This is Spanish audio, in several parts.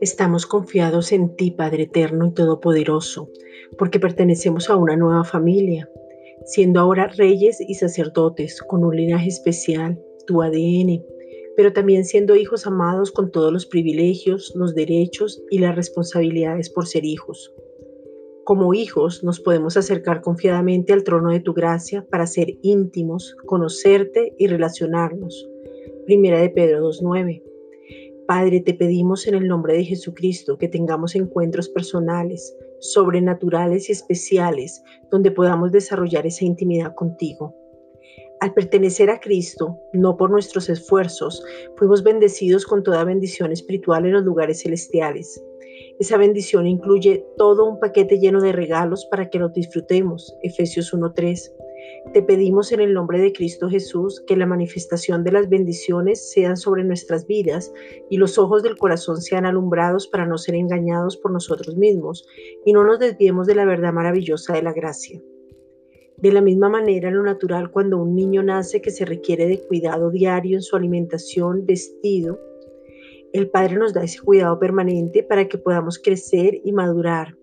Estamos confiados en ti, Padre Eterno y Todopoderoso, porque pertenecemos a una nueva familia, siendo ahora reyes y sacerdotes con un linaje especial, tu ADN, pero también siendo hijos amados con todos los privilegios, los derechos y las responsabilidades por ser hijos. Como hijos nos podemos acercar confiadamente al trono de tu gracia para ser íntimos, conocerte y relacionarnos. Primera de Pedro 2.9. Padre, te pedimos en el nombre de Jesucristo que tengamos encuentros personales, sobrenaturales y especiales donde podamos desarrollar esa intimidad contigo. Al pertenecer a Cristo, no por nuestros esfuerzos, fuimos bendecidos con toda bendición espiritual en los lugares celestiales. Esa bendición incluye todo un paquete lleno de regalos para que los disfrutemos. Efesios 1.3. Te pedimos en el nombre de Cristo Jesús que la manifestación de las bendiciones sean sobre nuestras vidas y los ojos del corazón sean alumbrados para no ser engañados por nosotros mismos y no nos desviemos de la verdad maravillosa de la gracia. De la misma manera, lo natural cuando un niño nace que se requiere de cuidado diario en su alimentación, vestido, el Padre nos da ese cuidado permanente para que podamos crecer y madurar,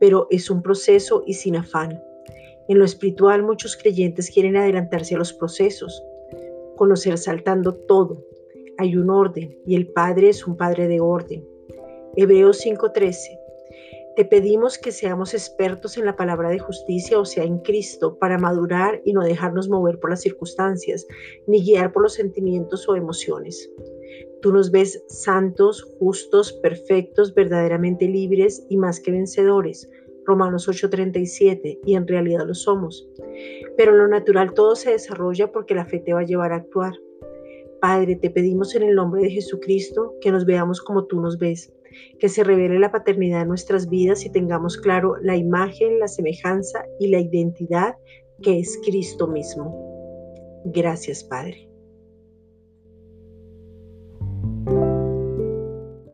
pero es un proceso y sin afán. En lo espiritual muchos creyentes quieren adelantarse a los procesos, conocer saltando todo. Hay un orden y el Padre es un Padre de orden. Hebreos 5:13. Te pedimos que seamos expertos en la palabra de justicia, o sea, en Cristo, para madurar y no dejarnos mover por las circunstancias, ni guiar por los sentimientos o emociones. Tú nos ves santos, justos, perfectos, verdaderamente libres y más que vencedores Romanos 8:37, y en realidad lo somos. Pero en lo natural todo se desarrolla porque la fe te va a llevar a actuar. Padre, te pedimos en el nombre de Jesucristo que nos veamos como tú nos ves, que se revele la paternidad en nuestras vidas y tengamos claro la imagen, la semejanza y la identidad que es Cristo mismo. Gracias, Padre.